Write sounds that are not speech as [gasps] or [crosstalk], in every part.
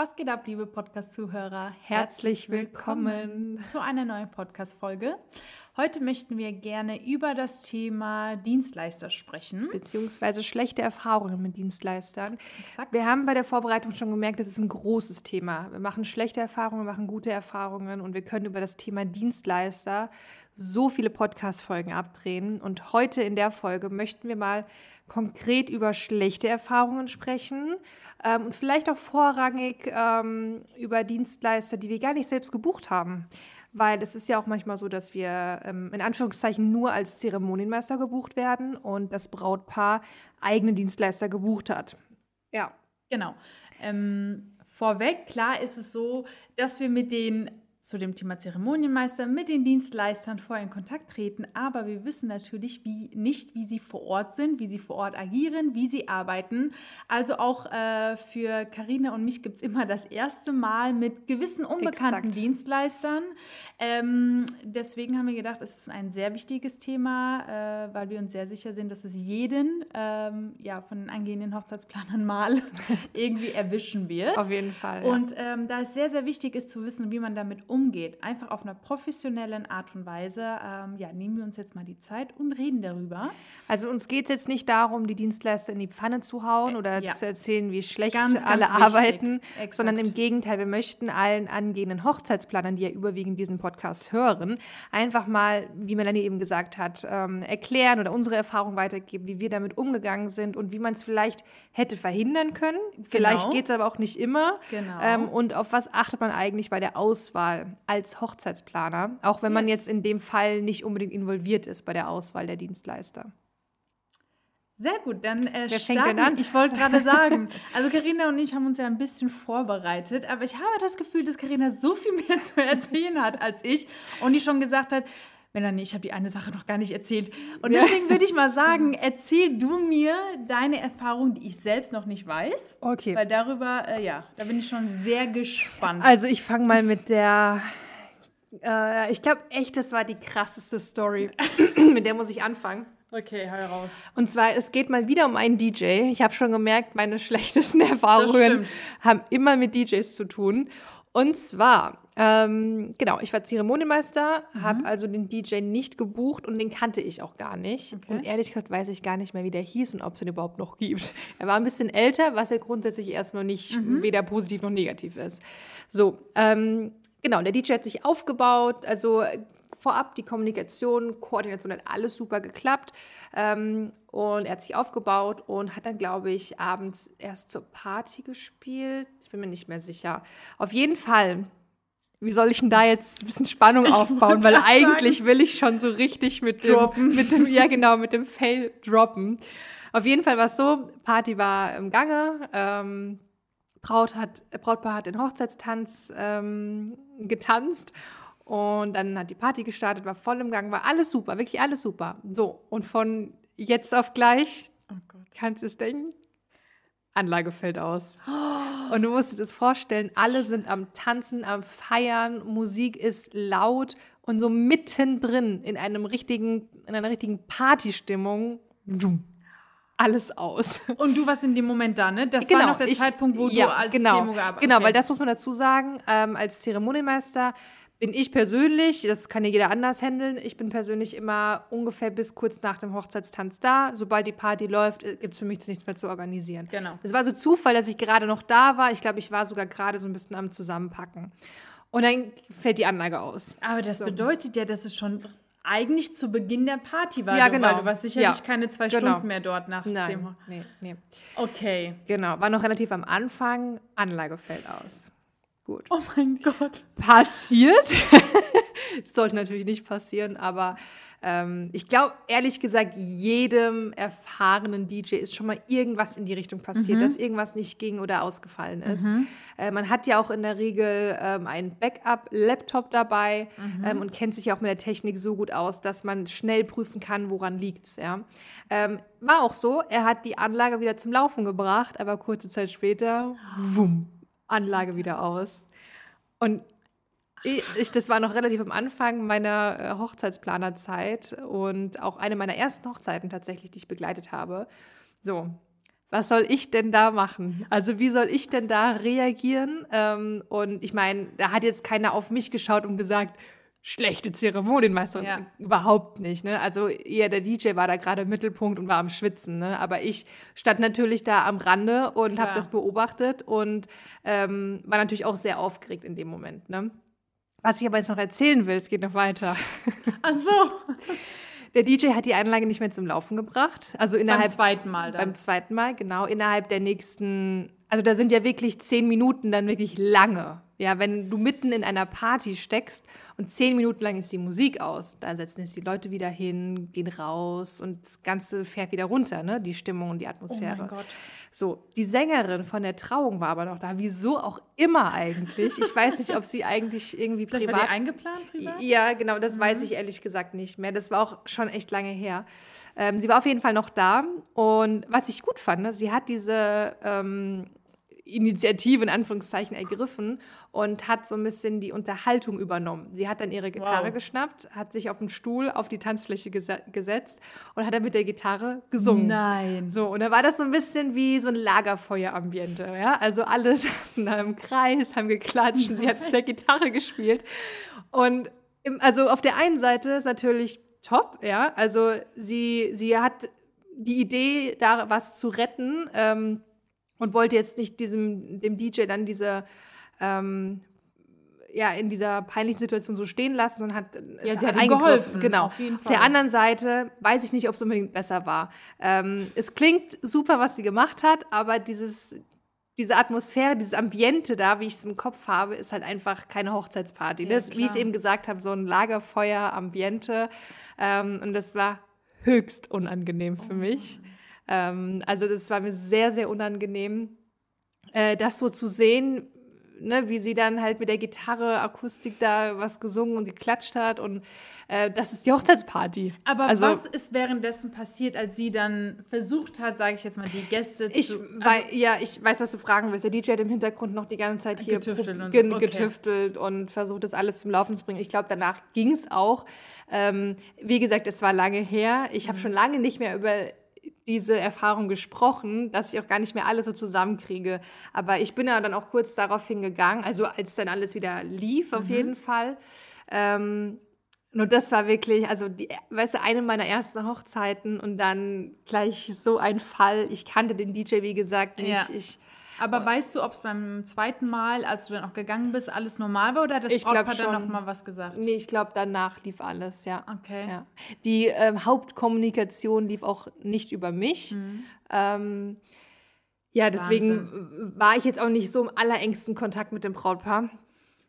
Was geht ab, liebe Podcast-Zuhörer? Herzlich willkommen zu einer neuen Podcast-Folge. Heute möchten wir gerne über das Thema Dienstleister sprechen. Beziehungsweise schlechte Erfahrungen mit Dienstleistern. Exakt. Wir haben bei der Vorbereitung schon gemerkt, das ist ein großes Thema. Wir machen schlechte Erfahrungen, wir machen gute Erfahrungen und wir können über das Thema Dienstleister so viele Podcast-Folgen abdrehen. Und heute in der Folge möchten wir mal konkret über schlechte Erfahrungen sprechen ähm, und vielleicht auch vorrangig ähm, über Dienstleister, die wir gar nicht selbst gebucht haben. Weil es ist ja auch manchmal so, dass wir ähm, in Anführungszeichen nur als Zeremonienmeister gebucht werden und das Brautpaar eigene Dienstleister gebucht hat. Ja. Genau. Ähm, vorweg, klar ist es so, dass wir mit den zu dem Thema Zeremonienmeister mit den Dienstleistern vorher in Kontakt treten, aber wir wissen natürlich wie, nicht, wie sie vor Ort sind, wie sie vor Ort agieren, wie sie arbeiten. Also auch äh, für Karina und mich gibt es immer das erste Mal mit gewissen unbekannten Exakt. Dienstleistern. Ähm, deswegen haben wir gedacht, es ist ein sehr wichtiges Thema, äh, weil wir uns sehr sicher sind, dass es jeden ähm, ja, von den angehenden Hochzeitsplanern mal [laughs] irgendwie erwischen wird. Auf jeden Fall. Ja. Und ähm, da es sehr, sehr wichtig ist zu wissen, wie man damit umgeht, umgeht, einfach auf einer professionellen Art und Weise, ähm, ja, nehmen wir uns jetzt mal die Zeit und reden darüber. Also uns geht es jetzt nicht darum, die Dienstleister in die Pfanne zu hauen oder ja. zu erzählen, wie schlecht ganz, alle ganz arbeiten, sondern im Gegenteil, wir möchten allen angehenden Hochzeitsplanern, die ja überwiegend diesen Podcast hören, einfach mal, wie Melanie eben gesagt hat, ähm, erklären oder unsere Erfahrung weitergeben, wie wir damit umgegangen sind und wie man es vielleicht hätte verhindern können. Vielleicht genau. geht es aber auch nicht immer. Genau. Ähm, und auf was achtet man eigentlich bei der Auswahl als Hochzeitsplaner, auch wenn yes. man jetzt in dem Fall nicht unbedingt involviert ist bei der Auswahl der Dienstleister. Sehr gut, dann äh, Wer fängt denn an? Ich wollte gerade sagen, [laughs] also Karina und ich haben uns ja ein bisschen vorbereitet, aber ich habe das Gefühl, dass Karina so viel mehr [laughs] zu erzählen hat als ich und die schon gesagt hat, Melanie, ich habe die eine Sache noch gar nicht erzählt. Und deswegen würde ich mal sagen, erzähl du mir deine Erfahrung, die ich selbst noch nicht weiß. Okay. Weil darüber, äh, ja, da bin ich schon sehr gespannt. Also ich fange mal mit der, äh, ich glaube echt, das war die krasseste Story. [coughs] mit der muss ich anfangen. Okay, hau raus. Und zwar, es geht mal wieder um einen DJ. Ich habe schon gemerkt, meine [laughs] schlechtesten Erfahrungen haben immer mit DJs zu tun. Und zwar, ähm, genau, ich war Zeremonienmeister, mhm. habe also den DJ nicht gebucht und den kannte ich auch gar nicht. Okay. Und ehrlich gesagt weiß ich gar nicht mehr, wie der hieß und ob es den überhaupt noch gibt. Er war ein bisschen älter, was ja grundsätzlich erstmal nicht mhm. weder positiv noch negativ ist. So, ähm, genau, der DJ hat sich aufgebaut, also vorab die Kommunikation, Koordination hat alles super geklappt. Ähm, und er hat sich aufgebaut und hat dann, glaube ich, abends erst zur Party gespielt. Ich bin mir nicht mehr sicher. Auf jeden Fall. Wie soll ich denn da jetzt ein bisschen Spannung aufbauen? Weil eigentlich sagen. will ich schon so richtig mit dem, [laughs] mit dem, ja genau, mit dem Fail droppen. Auf jeden Fall war es so, Party war im Gange. Ähm, Braut hat, Brautpaar hat den Hochzeitstanz ähm, getanzt und dann hat die Party gestartet, war voll im Gang, war alles super, wirklich alles super. So, und von jetzt auf gleich, oh kannst du es denken? Anlage fällt aus. [gasps] Und du musst dir das vorstellen, alle sind am Tanzen, am Feiern, Musik ist laut und so mittendrin in einem richtigen, in einer richtigen Partystimmung. Alles aus. [laughs] Und du warst in dem Moment da, ne? Das genau, war noch der ich, Zeitpunkt, wo ja, du als genau, Zeremo gearbeitet Genau, weil das muss man dazu sagen, ähm, als Zeremonienmeister bin ich persönlich, das kann ja jeder anders handeln, ich bin persönlich immer ungefähr bis kurz nach dem Hochzeitstanz da. Sobald die Party läuft, äh, gibt es für mich nichts mehr zu organisieren. Genau. Es war so Zufall, dass ich gerade noch da war. Ich glaube, ich war sogar gerade so ein bisschen am Zusammenpacken. Und dann fällt die Anlage aus. Aber das so. bedeutet ja, dass es schon eigentlich zu Beginn der Party war. Ja, genau. Du warst sicherlich ja, keine zwei genau. Stunden mehr dort nach Nein, dem. Nee, nee. Okay. Genau, war noch relativ am Anfang. Anlage fällt aus. Gut. Oh mein Gott. Passiert. [laughs] Sollte natürlich nicht passieren, aber ähm, ich glaube, ehrlich gesagt, jedem erfahrenen DJ ist schon mal irgendwas in die Richtung passiert, mhm. dass irgendwas nicht ging oder ausgefallen ist. Mhm. Äh, man hat ja auch in der Regel ähm, einen Backup-Laptop dabei mhm. ähm, und kennt sich auch mit der Technik so gut aus, dass man schnell prüfen kann, woran liegt es. Ja? Ähm, war auch so, er hat die Anlage wieder zum Laufen gebracht, aber kurze Zeit später, wumm Anlage wieder aus. Und ich, das war noch relativ am Anfang meiner äh, Hochzeitsplanerzeit und auch eine meiner ersten Hochzeiten tatsächlich, die ich begleitet habe. So, was soll ich denn da machen? Also wie soll ich denn da reagieren? Ähm, und ich meine, da hat jetzt keiner auf mich geschaut und gesagt, schlechte Zeremonienmeisterin. Ja. Überhaupt nicht. Ne? Also eher der DJ war da gerade im Mittelpunkt und war am Schwitzen. Ne? Aber ich stand natürlich da am Rande und habe das beobachtet und ähm, war natürlich auch sehr aufgeregt in dem Moment. Ne? Was ich aber jetzt noch erzählen will, es geht noch weiter. [laughs] Ach so. Der DJ hat die Anlage nicht mehr zum Laufen gebracht. Also innerhalb beim zweiten Mal dann. Beim zweiten Mal, genau. Innerhalb der nächsten, also da sind ja wirklich zehn Minuten dann wirklich lange. Ja, wenn du mitten in einer Party steckst und zehn Minuten lang ist die Musik aus, da setzen jetzt die Leute wieder hin, gehen raus und das Ganze fährt wieder runter, ne? Die Stimmung und die Atmosphäre. Oh mein Gott. So, die Sängerin von der Trauung war aber noch da. Wieso auch immer eigentlich. Ich weiß nicht, ob sie eigentlich irgendwie Vielleicht privat. War die eingeplant privat? Ja, genau, das mhm. weiß ich ehrlich gesagt nicht mehr. Das war auch schon echt lange her. Ähm, sie war auf jeden Fall noch da. Und was ich gut fand, ne, sie hat diese ähm, Initiative in Anführungszeichen ergriffen und hat so ein bisschen die Unterhaltung übernommen. Sie hat dann ihre Gitarre wow. geschnappt, hat sich auf den Stuhl auf die Tanzfläche ges gesetzt und hat dann mit der Gitarre gesungen. Nein. So, und da war das so ein bisschen wie so ein Lagerfeuerambiente. Ja? Also alle [laughs] saßen da im Kreis, haben geklatscht, sie hat mit der Gitarre gespielt. Und im, also auf der einen Seite ist natürlich top, ja. Also sie, sie hat die Idee, da was zu retten. Ähm, und wollte jetzt nicht diesem, dem DJ dann diese, ähm, ja, in dieser peinlichen Situation so stehen lassen, sondern hat, ja, sie hat, hat ihm geholfen. Genau. Auf, auf, der anderen Seite weiß ich nicht, ob es unbedingt besser war. Ähm, es klingt super, was sie gemacht hat, aber dieses, diese Atmosphäre, dieses Ambiente da, wie ich es im Kopf habe, ist halt einfach keine Hochzeitsparty. Ja, das, wie ich es eben gesagt habe, so ein Lagerfeuer-Ambiente. Ähm, und das war höchst unangenehm für oh. mich. Ähm, also das war mir sehr, sehr unangenehm, äh, das so zu sehen, ne, wie sie dann halt mit der Gitarre, Akustik da was gesungen und geklatscht hat und äh, das ist die Hochzeitsparty. Aber also, was ist währenddessen passiert, als sie dann versucht hat, sage ich jetzt mal, die Gäste ich zu... Also, ja, ich weiß, was du fragen willst. Der DJ hat im Hintergrund noch die ganze Zeit hier getüftelt, und, so. okay. getüftelt und versucht, das alles zum Laufen zu bringen. Ich glaube, danach ging es auch. Ähm, wie gesagt, es war lange her. Ich habe mhm. schon lange nicht mehr über diese Erfahrung gesprochen, dass ich auch gar nicht mehr alles so zusammenkriege. Aber ich bin ja dann auch kurz darauf hingegangen, also als dann alles wieder lief, auf mhm. jeden Fall. Ähm, nur das war wirklich, also die, weißt du, eine meiner ersten Hochzeiten und dann gleich so ein Fall. Ich kannte den DJ, wie gesagt, nicht. Ja. Ich aber weißt du, ob es beim zweiten Mal, als du dann auch gegangen bist, alles normal war oder hat das ich Brautpaar dann noch mal was gesagt? Nee, ich glaube, danach lief alles, ja. Okay. Ja. Die ähm, Hauptkommunikation lief auch nicht über mich. Mhm. Ähm, ja, deswegen Wahnsinn. war ich jetzt auch nicht so im allerengsten Kontakt mit dem Brautpaar.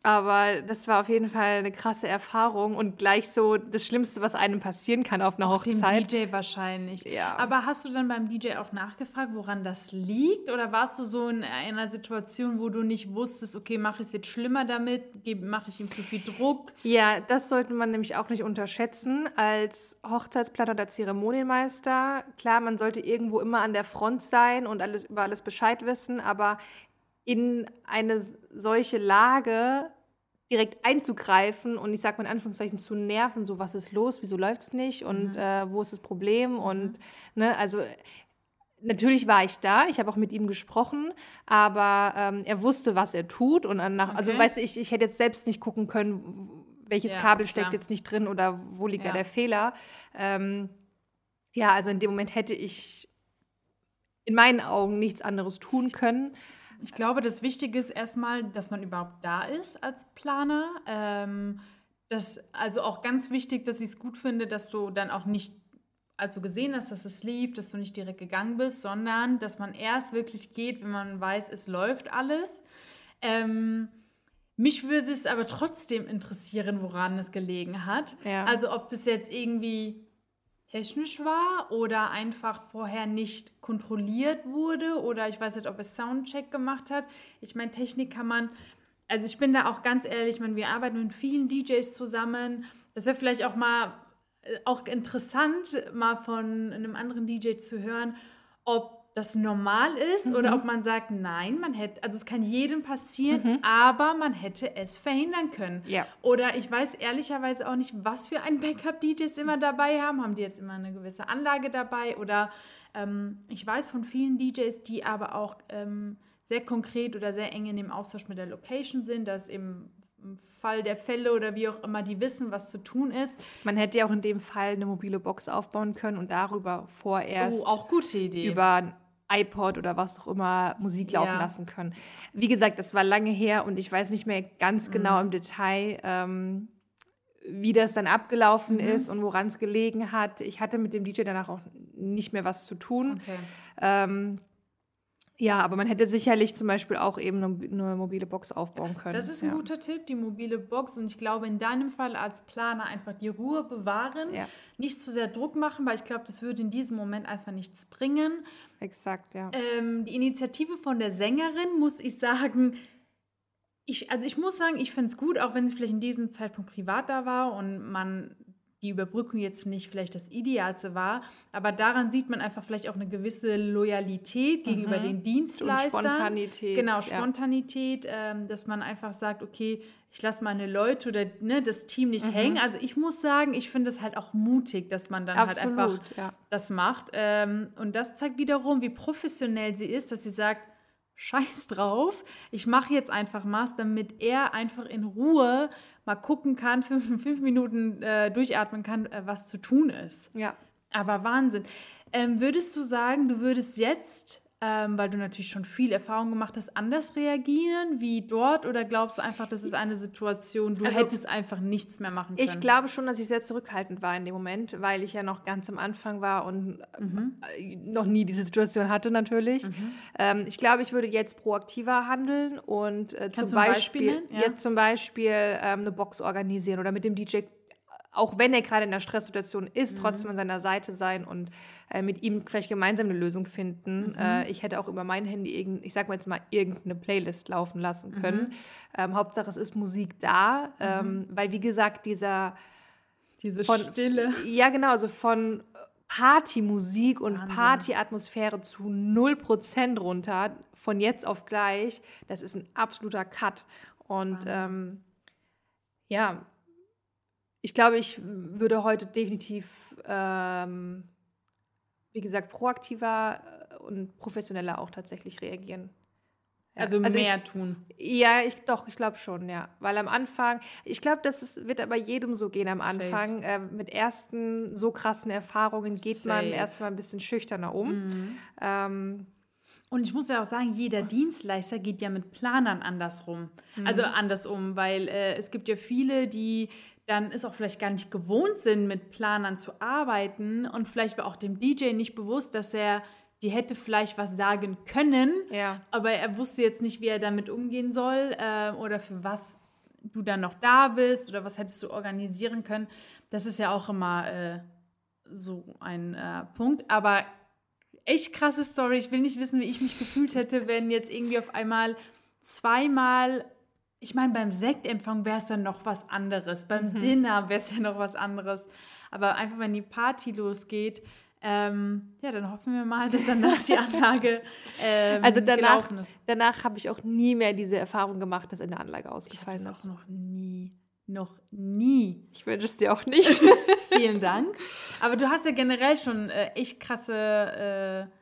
Aber das war auf jeden Fall eine krasse Erfahrung und gleich so das Schlimmste, was einem passieren kann auf einer auch Hochzeit. Dem DJ wahrscheinlich. Ja. Aber hast du dann beim DJ auch nachgefragt, woran das liegt? Oder warst du so in einer Situation, wo du nicht wusstest, okay, mache ich es jetzt schlimmer damit? Mache ich ihm zu viel Druck? Ja, das sollte man nämlich auch nicht unterschätzen. Als Hochzeitsplaner oder Zeremonienmeister, klar, man sollte irgendwo immer an der Front sein und alles, über alles Bescheid wissen, aber in eine solche Lage direkt einzugreifen und ich sage mal in Anführungszeichen zu nerven, so was ist los, wieso läuft es nicht und mhm. äh, wo ist das Problem mhm. und ne, also natürlich war ich da, ich habe auch mit ihm gesprochen, aber ähm, er wusste, was er tut und nach, also, okay. also weißt du, ich, ich hätte jetzt selbst nicht gucken können, welches ja, Kabel steckt klar. jetzt nicht drin oder wo liegt ja. da der Fehler. Ähm, ja, also in dem Moment hätte ich in meinen Augen nichts anderes tun können. Ich glaube, das Wichtige ist erstmal, dass man überhaupt da ist als Planer. Ähm, das, also auch ganz wichtig, dass ich es gut finde, dass du dann auch nicht, als du gesehen hast, dass es lief, dass du nicht direkt gegangen bist, sondern dass man erst wirklich geht, wenn man weiß, es läuft alles. Ähm, mich würde es aber trotzdem interessieren, woran es gelegen hat. Ja. Also ob das jetzt irgendwie technisch war oder einfach vorher nicht kontrolliert wurde oder ich weiß nicht, ob es Soundcheck gemacht hat. Ich meine, Technik kann man, also ich bin da auch ganz ehrlich, ich meine, wir arbeiten mit vielen DJs zusammen. Das wäre vielleicht auch mal äh, auch interessant, mal von einem anderen DJ zu hören, ob das normal ist mhm. oder ob man sagt, nein, man hätte, also es kann jedem passieren, mhm. aber man hätte es verhindern können. Ja. Oder ich weiß ehrlicherweise auch nicht, was für ein Backup-DJs immer dabei haben. Haben die jetzt immer eine gewisse Anlage dabei? Oder ähm, ich weiß von vielen DJs, die aber auch ähm, sehr konkret oder sehr eng in dem Austausch mit der Location sind, dass eben im Fall der Fälle oder wie auch immer, die wissen, was zu tun ist. Man hätte ja auch in dem Fall eine mobile Box aufbauen können und darüber vorerst oh, auch gute Idee. über iPod oder was auch immer Musik laufen ja. lassen können. Wie gesagt, das war lange her und ich weiß nicht mehr ganz mhm. genau im Detail, ähm, wie das dann abgelaufen mhm. ist und woran es gelegen hat. Ich hatte mit dem DJ danach auch nicht mehr was zu tun. Okay. Ähm, ja, aber man hätte sicherlich zum Beispiel auch eben eine, mobile Box aufbauen können. Das ist ein ja. guter Tipp, die mobile Box. Und ich glaube, in deinem Fall als Planer einfach die Ruhe bewahren, ja. nicht zu sehr Druck machen, weil ich glaube, das würde in diesem Moment einfach nichts bringen. Exakt, ja. Ähm, die Initiative von der Sängerin, muss ich sagen, ich, also ich muss sagen, ich finde es gut, auch wenn sie vielleicht in diesem Zeitpunkt privat da war und man die Überbrückung jetzt nicht vielleicht das Idealste war, aber daran sieht man einfach vielleicht auch eine gewisse Loyalität mhm. gegenüber den Dienstleistern. Und Spontanität. Genau, Spontanität, ja. ähm, dass man einfach sagt, okay, ich lasse meine Leute oder ne, das Team nicht mhm. hängen. Also ich muss sagen, ich finde es halt auch mutig, dass man dann halt Absolut, halt einfach ja. das macht. Ähm, und das zeigt wiederum, wie professionell sie ist, dass sie sagt, scheiß drauf, ich mache jetzt einfach was, damit er einfach in Ruhe mal gucken kann, [laughs] fünf, fünf Minuten äh, durchatmen kann, äh, was zu tun ist. Ja. Aber Wahnsinn. Ähm, würdest du sagen, du würdest jetzt ähm, weil du natürlich schon viel Erfahrung gemacht hast, anders reagieren wie dort? Oder glaubst du einfach, das ist eine Situation, du also, hättest einfach nichts mehr machen können? Ich glaube schon, dass ich sehr zurückhaltend war in dem Moment, weil ich ja noch ganz am Anfang war und mhm. Äh, noch nie diese Situation hatte natürlich. Mhm. Ähm, ich glaube, ich würde jetzt proaktiver handeln und äh, zum, Beispiel, Beispiel ja. jetzt zum Beispiel ähm, eine Box organisieren oder mit dem DJ auch wenn er gerade in einer Stresssituation ist, mhm. trotzdem an seiner Seite sein und äh, mit ihm vielleicht gemeinsam eine Lösung finden. Mhm. Äh, ich hätte auch über mein Handy, irgend, ich sag mal jetzt mal, irgendeine Playlist laufen lassen können. Mhm. Ähm, Hauptsache, es ist Musik da, ähm, mhm. weil wie gesagt, dieser diese von, Stille. Ja, genau, also von Partymusik und. Partyatmosphäre zu 0% runter, von jetzt auf gleich, das ist ein absoluter Cut. Und ähm, ja, ich glaube, ich würde heute definitiv, ähm, wie gesagt, proaktiver äh, und professioneller auch tatsächlich reagieren. Ja. Also, also, mehr ich, tun. Ja, ich doch, ich glaube schon, ja. Weil am Anfang, ich glaube, das ist, wird aber jedem so gehen am Anfang. Äh, mit ersten so krassen Erfahrungen geht Safe. man erstmal ein bisschen schüchterner um. Mhm. Ähm, und ich muss ja auch sagen, jeder Dienstleister geht ja mit Planern andersrum. Mhm. Also andersrum, weil äh, es gibt ja viele, die dann ist auch vielleicht gar nicht gewohnt sind, mit Planern zu arbeiten und vielleicht war auch dem DJ nicht bewusst, dass er die hätte vielleicht was sagen können, ja. aber er wusste jetzt nicht, wie er damit umgehen soll äh, oder für was du dann noch da bist oder was hättest du organisieren können. Das ist ja auch immer äh, so ein äh, Punkt. Aber echt krasse Story. Ich will nicht wissen, wie ich mich gefühlt hätte, wenn jetzt irgendwie auf einmal zweimal ich meine, beim Sektempfang wäre es dann noch was anderes. Beim mhm. Dinner wäre es ja noch was anderes. Aber einfach, wenn die Party losgeht, ähm, ja, dann hoffen wir mal, dass danach die [laughs] Anlage ähm, also danach, gelaufen ist. Danach habe ich auch nie mehr diese Erfahrung gemacht, dass eine Anlage ausgefallen ich ist. Auch noch nie. Noch nie. Ich wünsche es dir auch nicht. [laughs] Vielen Dank. Aber du hast ja generell schon äh, echt krasse äh,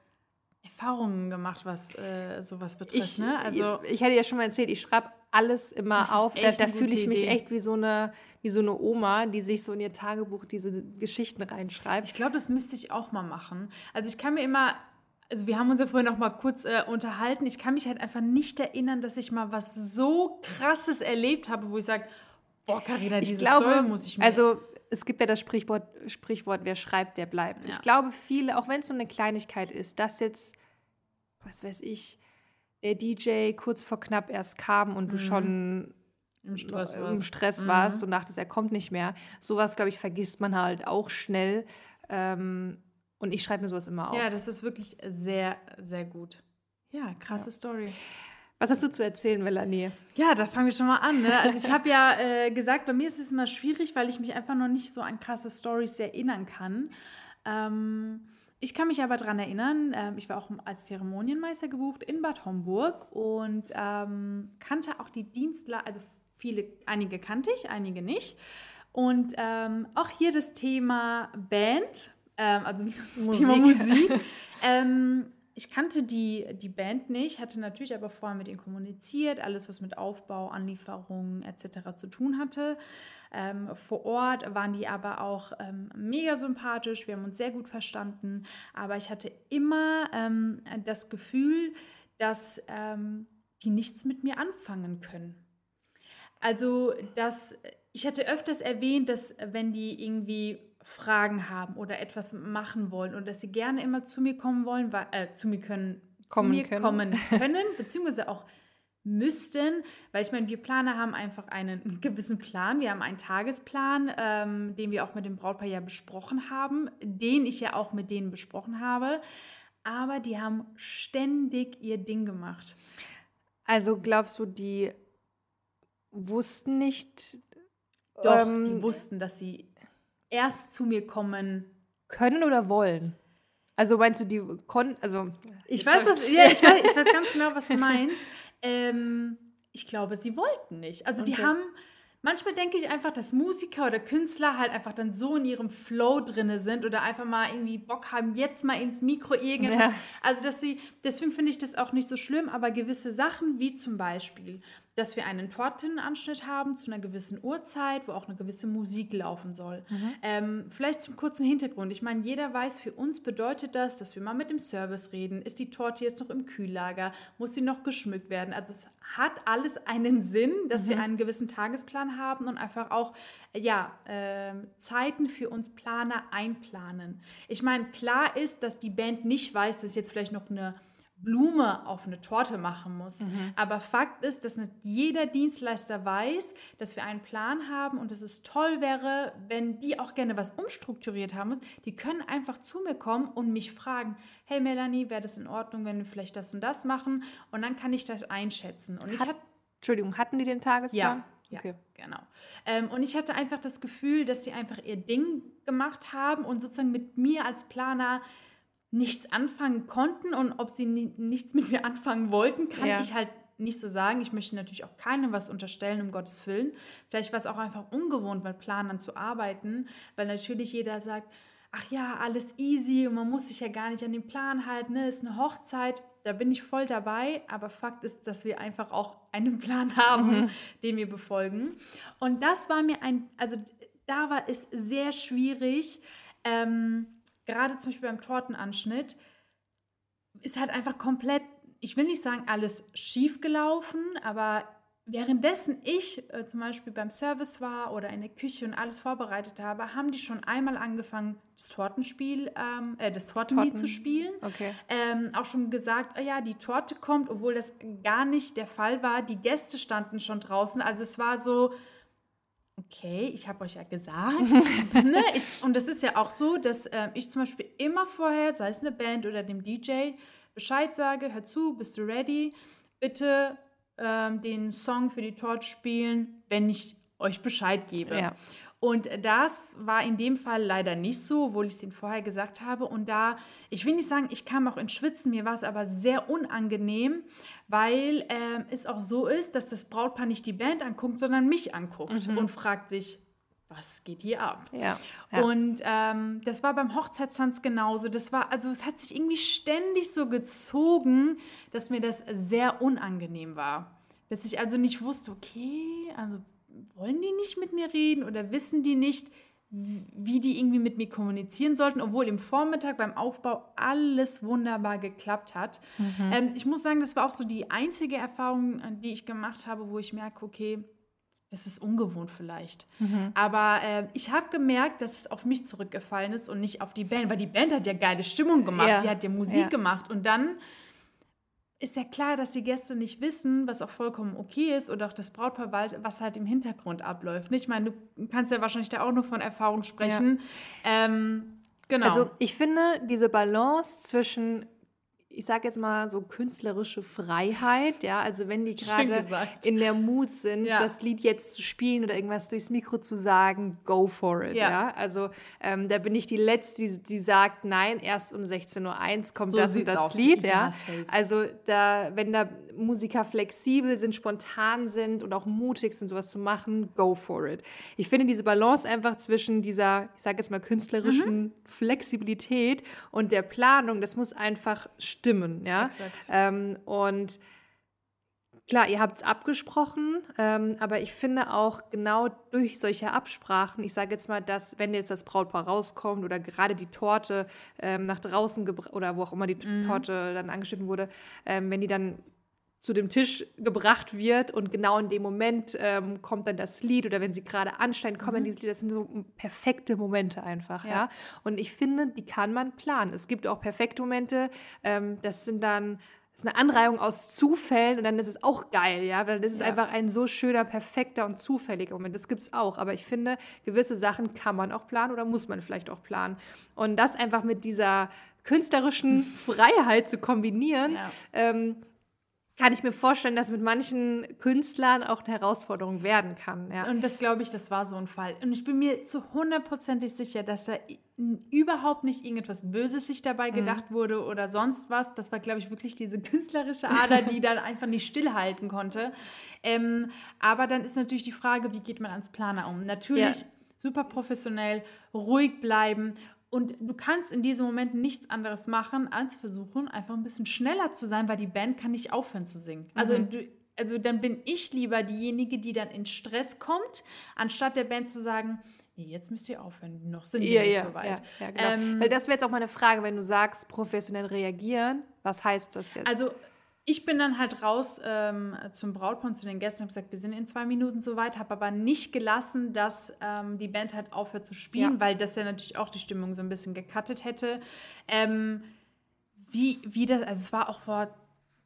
Erfahrungen gemacht, was äh, sowas betrifft. Ich, ne? also, ich, ich hatte ja schon mal erzählt, ich schreibe alles immer auf. Da, da fühle ich mich Idee. echt wie so, eine, wie so eine Oma, die sich so in ihr Tagebuch diese Geschichten reinschreibt. Ich glaube, das müsste ich auch mal machen. Also ich kann mir immer, also wir haben uns ja vorhin noch mal kurz äh, unterhalten. Ich kann mich halt einfach nicht erinnern, dass ich mal was so krasses erlebt habe, wo ich sage, boah, Carina, diese glaube, Story muss ich mir... Also es gibt ja das Sprichwort, Sprichwort, wer schreibt, der bleibt. Ja. Ich glaube, viele, auch wenn es so eine Kleinigkeit ist, dass jetzt, was weiß ich, der DJ kurz vor knapp erst kam und du mhm. schon im Stress, im warst. Stress mhm. warst und dachtest, er kommt nicht mehr. Sowas, glaube ich, vergisst man halt auch schnell. Ähm, und ich schreibe mir sowas immer auf. Ja, das ist wirklich sehr, sehr gut. Ja, krasse ja. Story. Was hast du zu erzählen, Melanie? Ja, da fangen wir schon mal an. Ne? Also ich habe ja äh, gesagt, bei mir ist es immer schwierig, weil ich mich einfach noch nicht so an krasse Stories erinnern kann. Ähm, Ich kann mich aber daran erinnern, äh, ich war auch als Zeremonienmeister gebucht in Bad Homburg und ähm, kannte auch die Dienstler, also viele, einige kannte ich, einige nicht. Und ähm, auch hier das Thema Band, ähm, also das Musik. Thema Musik. [laughs] ich kannte die, die Band nicht, hatte natürlich aber vorher mit ihnen kommuniziert, alles, was mit Aufbau, Anlieferungen etc. zu tun hatte. Ähm, vor Ort waren die aber auch ähm, mega sympathisch, wir haben uns sehr gut verstanden, aber ich hatte immer ähm, das Gefühl, dass ähm, die nichts mit mir anfangen können. Also, dass ich hatte öfters erwähnt, dass wenn die irgendwie Fragen haben oder etwas machen wollen und dass sie gerne immer zu mir kommen wollen, äh, zu mir können, kommen zu mir können. kommen [laughs] können, beziehungsweise auch müssten, weil ich meine, wir Planer haben einfach einen [laughs] gewissen Plan. Wir haben einen Tagesplan, ähm, den wir auch mit dem Brautpaar ja besprochen haben, den ich ja auch mit denen besprochen habe. Aber die haben ständig ihr Ding gemacht. Also glaubst du, die wussten nicht. Doch, ähm, die wussten, dass sie erst zu mir kommen können oder wollen? Also meinst du, die konnten, also ich weiß, was, ja, ich weiß, ich [laughs] weiß ganz genau, was du meinst. Ähm, ich glaube, sie wollten nicht. Also okay. die haben, manchmal denke ich einfach, dass Musiker oder Künstler halt einfach dann so in ihrem Flow drinne sind oder einfach mal irgendwie Bock haben, jetzt mal ins Mikro irgendwas. Ja. Also dass sie, deswegen finde ich das auch nicht so schlimm, aber gewisse Sachen wie zum Beispiel, dass wir einen Tortenanschnitt haben zu einer gewissen Uhrzeit, wo auch eine gewisse Musik laufen soll. Mhm. Ähm, vielleicht zum kurzen Hintergrund. Ich meine, jeder weiß, für uns bedeutet das, dass wir mal mit dem Service reden. Ist die Torte jetzt noch im Kühllager? Muss sie noch geschmückt werden? Also es hat alles einen Sinn, dass mhm. wir einen gewissen Tagesplan haben und einfach auch ja, äh, Zeiten für uns Planer einplanen. Ich meine, klar ist, dass die Band nicht weiß, dass jetzt vielleicht noch eine Blume auf eine Torte machen muss. Mhm. Aber Fakt ist, dass nicht jeder Dienstleister weiß, dass wir einen Plan haben und dass es toll wäre, wenn die auch gerne was umstrukturiert haben muss. Die können einfach zu mir kommen und mich fragen, hey Melanie, wäre das in Ordnung, wenn wir vielleicht das und das machen? Und dann kann ich das einschätzen. Und Hat, ich hatte Entschuldigung, hatten die den Tagesplan? Ja, okay. ja genau. Ähm, und ich hatte einfach das Gefühl, dass sie einfach ihr Ding gemacht haben und sozusagen mit mir als Planer nichts anfangen konnten und ob sie ni nichts mit mir [laughs] anfangen wollten, kann ja. ich halt nicht so sagen. Ich möchte natürlich auch keinem was unterstellen, um Gottes Willen. Vielleicht war es auch einfach ungewohnt, mit Planern zu arbeiten, weil natürlich jeder sagt, ach ja, alles easy und man muss sich ja gar nicht an den Plan halten, ne? ist eine Hochzeit, da bin ich voll dabei, aber Fakt ist, dass wir einfach auch [laughs] einen Plan haben, mhm. den wir befolgen. Und das war mir ein, also da war es sehr schwierig, ähm, gerade zum Beispiel beim Tortenanschnitt, ist halt einfach komplett, ich will nicht sagen, alles schief gelaufen, aber währenddessen ich äh, zum Beispiel beim Service war oder in der Küche und alles vorbereitet habe, haben die schon einmal angefangen, das Tortenspiel, ähm, äh, das Tortenlied Torten. zu spielen. Okay. Ähm, auch schon gesagt, oh ja, die Torte kommt, obwohl das gar nicht der Fall war. Die Gäste standen schon draußen. Also es war so, okay, ich habe euch ja gesagt. [laughs] ne? ich, und es ist ja auch so, dass äh, ich zum Beispiel immer vorher, sei es eine Band oder dem DJ, Bescheid sage, hör zu, bist du ready? Bitte ähm, den Song für die Torch spielen, wenn ich euch Bescheid gebe. Ja. Und das war in dem Fall leider nicht so, obwohl ich es Ihnen vorher gesagt habe. Und da, ich will nicht sagen, ich kam auch ins Schwitzen, mir war es aber sehr unangenehm, weil äh, es auch so ist, dass das Brautpaar nicht die Band anguckt, sondern mich anguckt mhm. und fragt sich, was geht hier ab? Ja, ja. Und ähm, das war beim Hochzeitstanz genauso. Das war, also es hat sich irgendwie ständig so gezogen, dass mir das sehr unangenehm war. Dass ich also nicht wusste, okay, also wollen die nicht mit mir reden oder wissen die nicht, wie die irgendwie mit mir kommunizieren sollten, obwohl im Vormittag beim Aufbau alles wunderbar geklappt hat. Mhm. Ähm, ich muss sagen, das war auch so die einzige Erfahrung, die ich gemacht habe, wo ich merke, okay, das ist ungewohnt vielleicht. Mhm. Aber äh, ich habe gemerkt, dass es auf mich zurückgefallen ist und nicht auf die Band, weil die Band hat ja geile Stimmung gemacht, ja. die hat ja Musik ja. gemacht und dann ist ja klar, dass die Gäste nicht wissen, was auch vollkommen okay ist oder auch das Brautpaar, was halt im Hintergrund abläuft. Ich meine, du kannst ja wahrscheinlich da auch nur von Erfahrung sprechen. Ja. Ähm, genau. Also ich finde diese Balance zwischen ich sage jetzt mal so künstlerische Freiheit, ja, also wenn die gerade in der Mut sind, ja. das Lied jetzt zu spielen oder irgendwas durchs Mikro zu sagen, go for it, ja. ja? Also ähm, da bin ich die Letzte, die, die sagt, nein, erst um 16.01 Uhr kommt so das und das aus. Lied, ja. ja. Also da, wenn da Musiker flexibel sind, spontan sind und auch mutig sind, sowas zu machen, go for it. Ich finde diese Balance einfach zwischen dieser, ich sage jetzt mal, künstlerischen mhm. Flexibilität und der Planung, das muss einfach stimmen, ja. Ähm, und Klar, ihr habt es abgesprochen, ähm, aber ich finde auch genau durch solche Absprachen, ich sage jetzt mal, dass wenn jetzt das Brautpaar rauskommt oder gerade die Torte ähm, nach draußen oder wo auch immer die mhm. Torte dann angeschnitten wurde, ähm, wenn die dann zu dem Tisch gebracht wird und genau in dem Moment ähm, kommt dann das Lied oder wenn sie gerade ansteigen, kommen mhm. dieses Lied. Das sind so perfekte Momente einfach, ja. ja. Und ich finde, die kann man planen. Es gibt auch perfekte Momente. Ähm, das sind dann das ist eine Anreihung aus Zufällen und dann ist es auch geil, ja, weil das ist ja. einfach ein so schöner, perfekter und zufälliger Moment. Das gibt es auch, aber ich finde, gewisse Sachen kann man auch planen oder muss man vielleicht auch planen. Und das einfach mit dieser künstlerischen [laughs] Freiheit zu kombinieren, ja. ähm, kann ich mir vorstellen, dass mit manchen Künstlern auch eine Herausforderung werden kann. Ja. Und das glaube ich, das war so ein Fall. Und ich bin mir zu hundertprozentig sicher, dass da überhaupt nicht irgendetwas Böses sich dabei mhm. gedacht wurde oder sonst was. Das war, glaube ich, wirklich diese [laughs] künstlerische Ader, die dann einfach nicht stillhalten konnte. Ähm, aber dann ist natürlich die Frage, wie geht man ans Planer um? Natürlich ja. super professionell, ruhig bleiben und du kannst in diesem Moment nichts anderes machen, als versuchen, einfach ein bisschen schneller zu sein, weil die Band kann nicht aufhören zu singen. Also, mhm. du, also dann bin ich lieber diejenige, die dann in Stress kommt, anstatt der Band zu sagen, nee, jetzt müsst ihr aufhören, noch sind wir ja, nicht ja, so weit. Ja, ja genau. ähm, weil das wäre jetzt auch mal eine Frage, wenn du sagst, professionell reagieren, was heißt das jetzt? Also ich bin dann halt raus ähm, zum Brautpaar zu den Gästen und habe gesagt, wir sind in zwei Minuten soweit, habe aber nicht gelassen, dass ähm, die Band halt aufhört zu spielen, ja. weil das ja natürlich auch die Stimmung so ein bisschen gecuttet hätte. Ähm, wie, wie das, also es war auch vor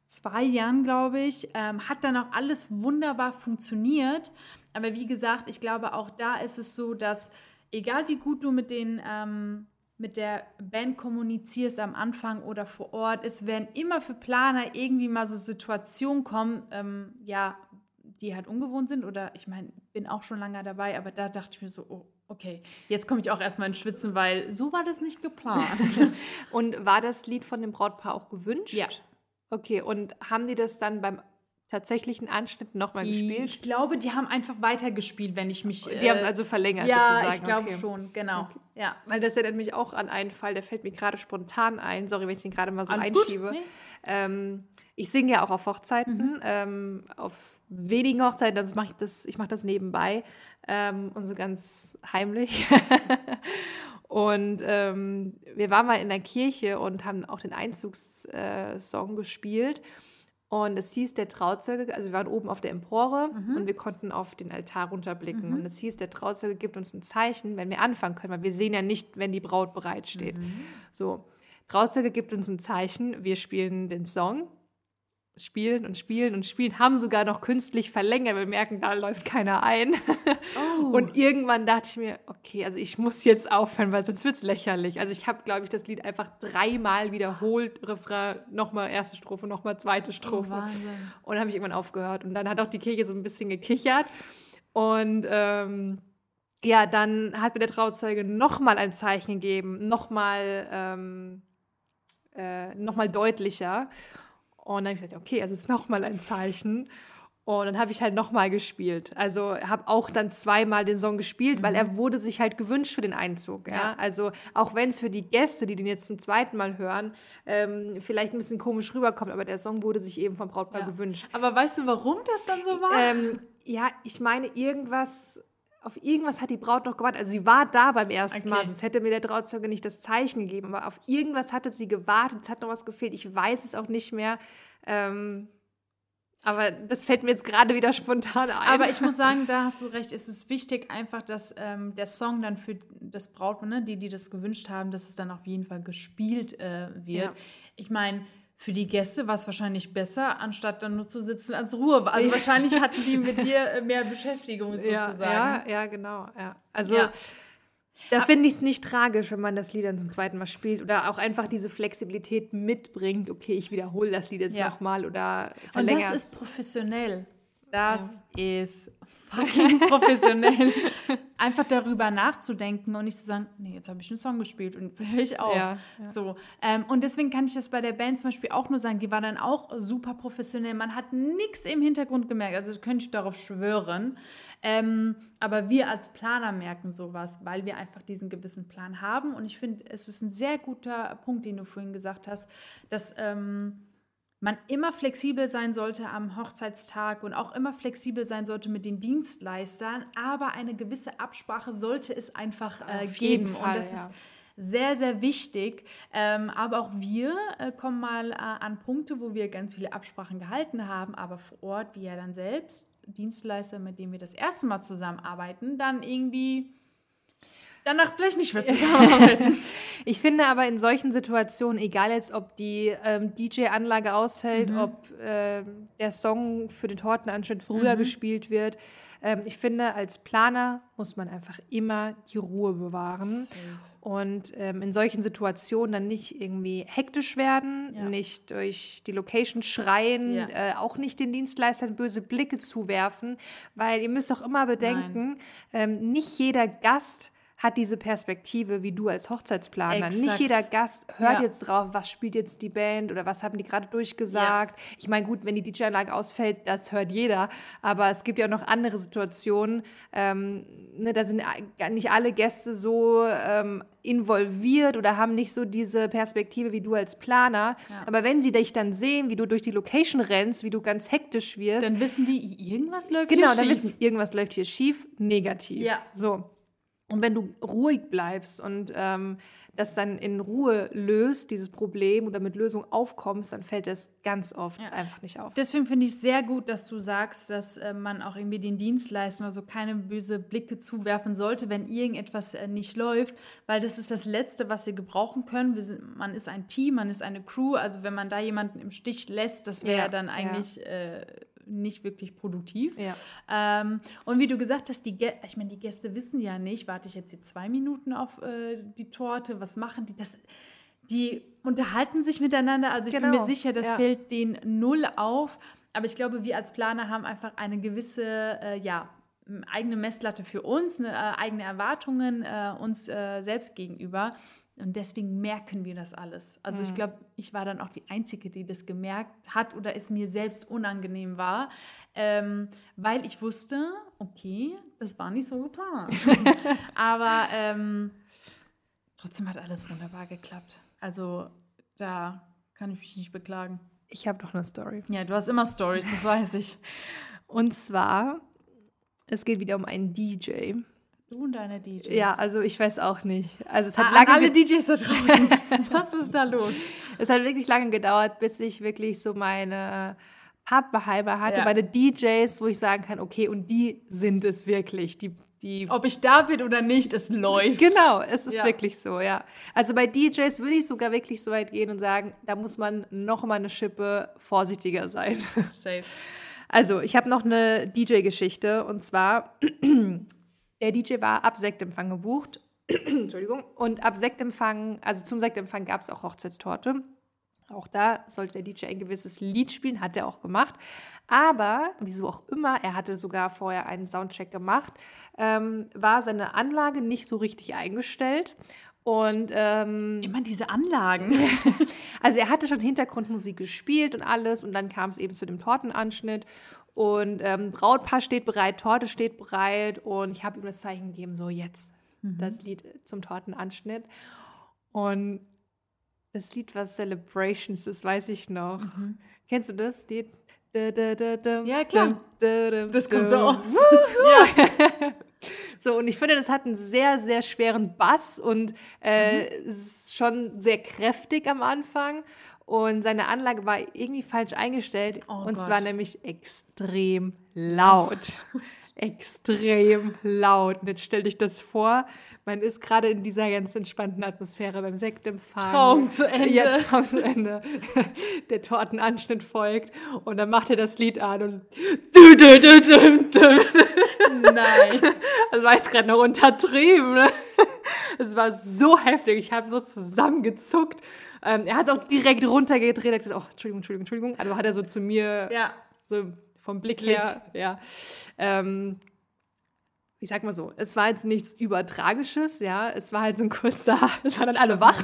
zwei Jahren, glaube ich, ähm, hat dann auch alles wunderbar funktioniert. Aber wie gesagt, ich glaube, auch da ist es so, dass egal wie gut du mit den ähm, mit der Band kommunizierst am Anfang oder vor Ort. Es werden immer für Planer irgendwie mal so Situationen kommen, ähm, ja, die halt ungewohnt sind. Oder ich meine, bin auch schon lange dabei, aber da dachte ich mir so, oh, okay, jetzt komme ich auch erstmal ins Schwitzen, weil so war das nicht geplant. [laughs] und war das Lied von dem Brautpaar auch gewünscht? Ja. Okay, und haben die das dann beim tatsächlichen Anschnitt nochmal gespielt? Ich glaube, die haben einfach weitergespielt, wenn ich mich. Die äh, haben es also verlängert, ja, sozusagen. Ja, ich glaube okay. schon, genau. Okay. Ja. Weil das erinnert mich auch an einen Fall, der fällt mir gerade spontan ein. Sorry, wenn ich den gerade mal so Alles einschiebe. Nee. Ähm, ich singe ja auch auf Hochzeiten, mhm. ähm, auf wenigen Hochzeiten, also mache ich das, ich mache das nebenbei ähm, und so ganz heimlich. [laughs] und ähm, wir waren mal in der Kirche und haben auch den Einzugssong äh, gespielt. Und es hieß, der Trauzeuge, also wir waren oben auf der Empore mhm. und wir konnten auf den Altar runterblicken. Mhm. Und es hieß, der Trauzeuge gibt uns ein Zeichen, wenn wir anfangen können, weil wir sehen ja nicht, wenn die Braut bereitsteht. Mhm. So, Trauzeuge gibt uns ein Zeichen, wir spielen den Song spielen und spielen und spielen, haben sogar noch künstlich verlängert. Wir merken, da läuft keiner ein. Oh. Und irgendwann dachte ich mir, okay, also ich muss jetzt aufhören, weil sonst wird es lächerlich. Also ich habe, glaube ich, das Lied einfach dreimal wiederholt, Refrain, nochmal erste Strophe, nochmal zweite oh, Strophe. Oh, und dann habe ich irgendwann aufgehört. Und dann hat auch die Kirche so ein bisschen gekichert. Und ähm, ja, dann hat mir der Trauzeuge nochmal ein Zeichen gegeben, nochmal ähm, äh, noch deutlicher. Und dann habe ich gesagt, okay, also es ist nochmal ein Zeichen. Und dann habe ich halt nochmal gespielt. Also habe auch dann zweimal den Song gespielt, mhm. weil er wurde sich halt gewünscht für den Einzug. Ja? ja. Also auch wenn es für die Gäste, die den jetzt zum zweiten Mal hören, ähm, vielleicht ein bisschen komisch rüberkommt, aber der Song wurde sich eben vom Brautpaar ja. gewünscht. Aber weißt du, warum das dann so war? Ähm, ja, ich meine, irgendwas auf irgendwas hat die Braut noch gewartet. Also sie war da beim ersten okay. Mal, sonst hätte mir der Trauzeuge nicht das Zeichen gegeben. Aber auf irgendwas hatte sie gewartet, es hat noch was gefehlt. Ich weiß es auch nicht mehr. Ähm, aber das fällt mir jetzt gerade wieder spontan ein. Aber ich muss sagen, da hast du recht. Es ist wichtig einfach, dass ähm, der Song dann für das Brautpaar, ne, die, die das gewünscht haben, dass es dann auf jeden Fall gespielt äh, wird. Ja. Ich meine, für die Gäste war es wahrscheinlich besser, anstatt dann nur zu sitzen als Ruhe. Also wahrscheinlich hatten die mit [laughs] dir äh, mehr Beschäftigung sozusagen. Ja, ja, ja genau. Ja. Also ja. Da finde ich es nicht tragisch, wenn man das Lied dann zum zweiten Mal spielt oder auch einfach diese Flexibilität mitbringt. Okay, ich wiederhole das Lied jetzt nochmal oder verlängere. Und das ist professionell. Das ja. ist fucking [laughs] professionell. Einfach darüber nachzudenken und nicht zu sagen, nee, jetzt habe ich einen Song gespielt und jetzt höre ich auf. Ja, ja. So. Ähm, und deswegen kann ich das bei der Band zum Beispiel auch nur sagen, die war dann auch super professionell. Man hat nichts im Hintergrund gemerkt, also könnte ich darauf schwören. Ähm, aber wir als Planer merken sowas, weil wir einfach diesen gewissen Plan haben. Und ich finde, es ist ein sehr guter Punkt, den du vorhin gesagt hast, dass. Ähm, man immer flexibel sein sollte am Hochzeitstag und auch immer flexibel sein sollte mit den Dienstleistern, aber eine gewisse Absprache sollte es einfach äh, geben. Fall, und das ja. ist sehr, sehr wichtig. Ähm, aber auch wir äh, kommen mal äh, an Punkte, wo wir ganz viele Absprachen gehalten haben, aber vor Ort, wie ja dann selbst, Dienstleister, mit denen wir das erste Mal zusammenarbeiten, dann irgendwie danach vielleicht nicht mehr [laughs] zusammenarbeiten. ich finde aber in solchen Situationen, egal jetzt, ob die ähm, DJ-Anlage ausfällt, mhm. ob äh, der Song für den Tortenanschnitt früher mhm. gespielt wird, ähm, ich finde, als Planer muss man einfach immer die Ruhe bewahren. Safe. Und ähm, in solchen Situationen dann nicht irgendwie hektisch werden, ja. nicht durch die Location schreien, ja. äh, auch nicht den Dienstleistern böse Blicke zuwerfen, weil ihr müsst auch immer bedenken, ähm, nicht jeder Gast hat diese Perspektive wie du als Hochzeitsplaner. Exakt. Nicht jeder Gast hört ja. jetzt drauf, was spielt jetzt die Band oder was haben die gerade durchgesagt. Ja. Ich meine, gut, wenn die DJ-Anlage ausfällt, das hört jeder. Aber es gibt ja auch noch andere Situationen. Ähm, ne, da sind nicht alle Gäste so ähm, involviert oder haben nicht so diese Perspektive wie du als Planer. Ja. Aber wenn sie dich dann sehen, wie du durch die Location rennst, wie du ganz hektisch wirst, dann wissen die, irgendwas läuft genau, hier schief. Genau, dann wissen, irgendwas läuft hier schief, negativ. Ja. So. Und wenn du ruhig bleibst und ähm, das dann in Ruhe löst, dieses Problem oder mit Lösung aufkommst, dann fällt das ganz oft ja. einfach nicht auf. Deswegen finde ich es sehr gut, dass du sagst, dass äh, man auch irgendwie den Dienstleistern also keine böse Blicke zuwerfen sollte, wenn irgendetwas äh, nicht läuft, weil das ist das Letzte, was sie gebrauchen können. Sind, man ist ein Team, man ist eine Crew, also wenn man da jemanden im Stich lässt, das wäre ja, dann eigentlich ja. äh, nicht wirklich produktiv. Ja. Ähm, und wie du gesagt hast, die, ich meine, die Gäste wissen ja nicht, warte ich jetzt hier zwei Minuten auf äh, die Torte, was machen die? Das, die unterhalten sich miteinander, also ich genau. bin mir genau. sicher, das ja. fällt denen null auf. Aber ich glaube, wir als Planer haben einfach eine gewisse, äh, ja, eigene Messlatte für uns, eine, äh, eigene Erwartungen äh, uns äh, selbst gegenüber. Und deswegen merken wir das alles. Also mhm. ich glaube, ich war dann auch die Einzige, die das gemerkt hat oder es mir selbst unangenehm war, ähm, weil ich wusste, okay, das war nicht so geplant. [laughs] Aber ähm, trotzdem hat alles wunderbar geklappt. Also da kann ich mich nicht beklagen. Ich habe doch eine Story. Ja, du hast immer Stories, das weiß ich. Und zwar, es geht wieder um einen DJ. Du und deine DJs. Ja, also ich weiß auch nicht. Also es hat ah, lange alle DJs da [laughs] draußen. Was ist da los? Es hat wirklich lange gedauert, bis ich wirklich so meine Partnerheime hatte, ja. meine DJs, wo ich sagen kann, okay, und die sind es wirklich. Die, die Ob ich da bin oder nicht, es läuft. Genau, es ist ja. wirklich so, ja. Also bei DJs würde ich sogar wirklich so weit gehen und sagen, da muss man noch mal eine Schippe vorsichtiger sein. Safe. Also, ich habe noch eine DJ-Geschichte und zwar [clears throat] der DJ war ab Sektempfang gebucht. [clears throat] Entschuldigung. Und ab Sektempfang, also zum Sektempfang gab es auch Hochzeitstorte. Auch da sollte der DJ ein gewisses Lied spielen, hat er auch gemacht. Aber, wieso auch immer, er hatte sogar vorher einen Soundcheck gemacht, ähm, war seine Anlage nicht so richtig eingestellt. Und ähm, immer diese Anlagen. [laughs] also er hatte schon Hintergrundmusik gespielt und alles und dann kam es eben zu dem Tortenanschnitt und ähm, Brautpaar steht bereit, Torte steht bereit und ich habe ihm das Zeichen gegeben, so jetzt mhm. das Lied zum Tortenanschnitt. Und das Lied war Celebrations, das weiß ich noch. Mhm. Kennst du das Lied? Ja, klar. Das kommt so oft. ja. [laughs] So, und ich finde, das hat einen sehr, sehr schweren Bass und äh, mhm. ist schon sehr kräftig am Anfang. Und seine Anlage war irgendwie falsch eingestellt. Oh und Gott. zwar nämlich extrem laut. [laughs] extrem laut. Und jetzt stell dich das vor, man ist gerade in dieser ganz entspannten Atmosphäre beim Sektempfang. Traum zu Ende. Ja, Traum zu Ende. [laughs] Der Tortenanschnitt folgt und dann macht er das Lied an und nein. Das [laughs] war jetzt gerade noch untertrieben. Ne? Es war so heftig. Ich habe so zusammengezuckt. Ähm, er hat auch direkt runtergedreht. Er hat gesagt, oh, Entschuldigung, Entschuldigung, Entschuldigung. Also hat er so zu mir, ja. so vom Blick, Blick. her, ja. Ähm, ich sag mal so, es war jetzt nichts Übertragisches, ja, es war halt so ein kurzer, [laughs] [laughs] es waren dann alle wach,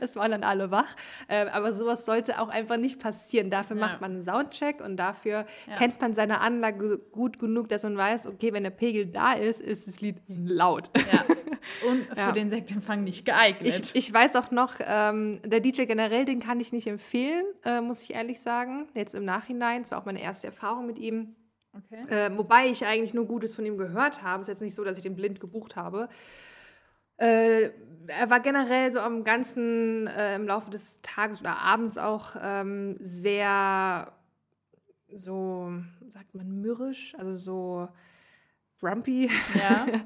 es waren dann alle wach, äh, aber sowas sollte auch einfach nicht passieren. Dafür ja. macht man einen Soundcheck und dafür ja. kennt man seine Anlage gut genug, dass man weiß, okay, wenn der Pegel da ist, ist das Lied laut. Ja. [laughs] Und für den Sektempfang nicht geeignet. Ich, ich weiß auch noch, ähm, der DJ generell, den kann ich nicht empfehlen, äh, muss ich ehrlich sagen, jetzt im Nachhinein, es war auch meine erste Erfahrung mit ihm Okay. Äh, wobei ich eigentlich nur Gutes von ihm gehört habe. Es ist jetzt nicht so, dass ich den blind gebucht habe. Äh, er war generell so am ganzen, äh, im Laufe des Tages oder abends auch ähm, sehr, so, sagt man, mürrisch, also so grumpy. Ja. [laughs]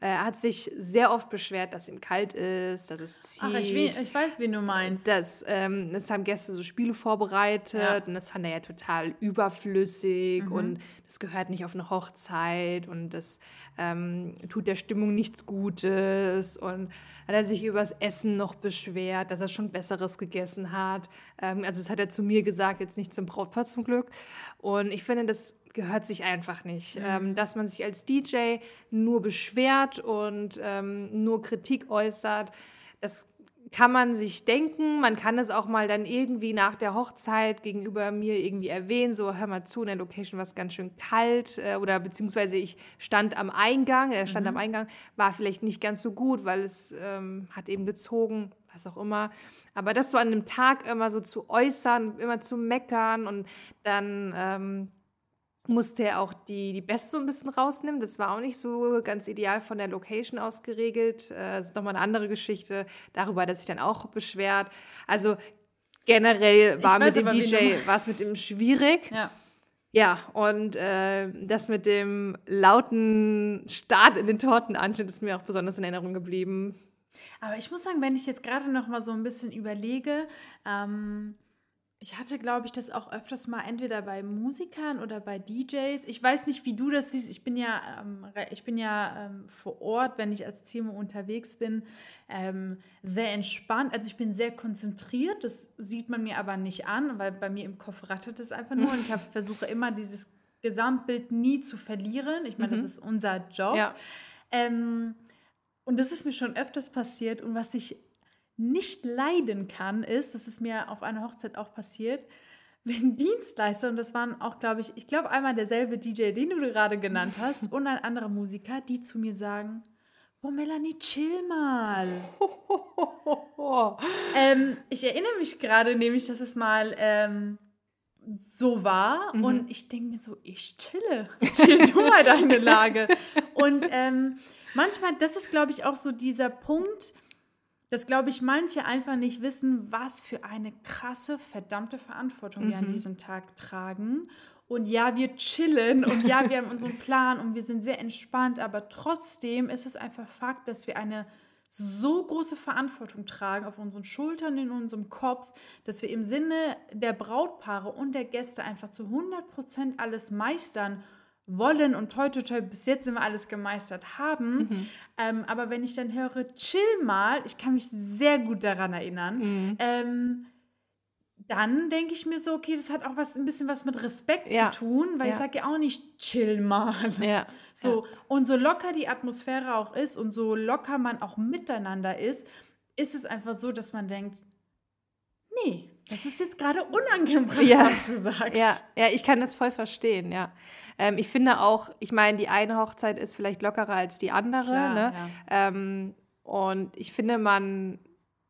Er hat sich sehr oft beschwert, dass ihm kalt ist, dass es zieht. Ach, ich, ich weiß, wen du meinst. Das, ähm, das haben Gäste so Spiele vorbereitet ja. und das fand er ja total überflüssig mhm. und das gehört nicht auf eine Hochzeit und das ähm, tut der Stimmung nichts Gutes und hat er sich übers Essen noch beschwert, dass er schon Besseres gegessen hat. Ähm, also das hat er zu mir gesagt, jetzt nicht zum Brautpaar zum Glück. Und ich finde, das gehört sich einfach nicht. Mhm. Ähm, dass man sich als DJ nur beschwert und ähm, nur Kritik äußert, das kann man sich denken. Man kann es auch mal dann irgendwie nach der Hochzeit gegenüber mir irgendwie erwähnen, so hör mal zu, in der Location war es ganz schön kalt äh, oder beziehungsweise ich stand am Eingang, er stand mhm. am Eingang, war vielleicht nicht ganz so gut, weil es ähm, hat eben gezogen, was auch immer. Aber das so an einem Tag immer so zu äußern, immer zu meckern und dann ähm, musste er auch die, die Beste so ein bisschen rausnehmen. Das war auch nicht so ganz ideal von der Location aus geregelt. Äh, das ist nochmal eine andere Geschichte. Darüber hat er sich dann auch beschwert. Also generell war mit dem DJ, war es mit ihm schwierig. Ja. Ja, und äh, das mit dem lauten Start in den Tortenanschnitt ist mir auch besonders in Erinnerung geblieben. Aber ich muss sagen, wenn ich jetzt gerade noch mal so ein bisschen überlege, ähm, ich hatte, glaube ich, das auch öfters mal entweder bei Musikern oder bei DJs. Ich weiß nicht, wie du das siehst. Ich bin ja, ähm, ich bin ja ähm, vor Ort, wenn ich als Team unterwegs bin, ähm, sehr entspannt. Also ich bin sehr konzentriert. Das sieht man mir aber nicht an, weil bei mir im Kopf rattert es einfach nur. Und ich [laughs] versuche immer dieses Gesamtbild nie zu verlieren. Ich meine, mhm. das ist unser Job. Ja. Ähm, und das ist mir schon öfters passiert. Und was ich nicht leiden kann, ist, das ist mir auf einer Hochzeit auch passiert, wenn [laughs] Dienstleister, und das waren auch, glaube ich, ich glaube einmal derselbe DJ, den du gerade genannt hast, [laughs] und ein anderer Musiker, die zu mir sagen, Boah, Melanie, chill mal. [laughs] ähm, ich erinnere mich gerade nämlich, dass es mal ähm, so war. Mhm. Und ich denke mir so, ich chille. Chill du mal deine Lage. und ähm, manchmal, das ist, glaube ich, auch so dieser Punkt, dass, glaube ich, manche einfach nicht wissen, was für eine krasse, verdammte Verantwortung mhm. wir an mhm. diesem Tag tragen. Und ja, wir chillen und ja, wir haben unseren [laughs] Plan und wir sind sehr entspannt, aber trotzdem ist es einfach Fakt, dass wir eine so große Verantwortung tragen auf unseren Schultern, in unserem Kopf, dass wir im Sinne der Brautpaare und der Gäste einfach zu 100 Prozent alles meistern wollen und toi, toi, toi, bis jetzt sind wir alles gemeistert haben. Mhm. Ähm, aber wenn ich dann höre, chill mal, ich kann mich sehr gut daran erinnern, mhm. ähm, dann denke ich mir so, okay, das hat auch was ein bisschen was mit Respekt ja. zu tun, weil ja. ich sage ja auch nicht chill mal. Ja. [laughs] So und so locker die Atmosphäre auch ist und so locker man auch miteinander ist, ist es einfach so, dass man denkt, nee, das ist jetzt gerade unangebracht, was du sagst. Ja, ja, ich kann das voll verstehen, ja. Ähm, ich finde auch, ich meine, die eine Hochzeit ist vielleicht lockerer als die andere. Klar, ne? ja. ähm, und ich finde, man,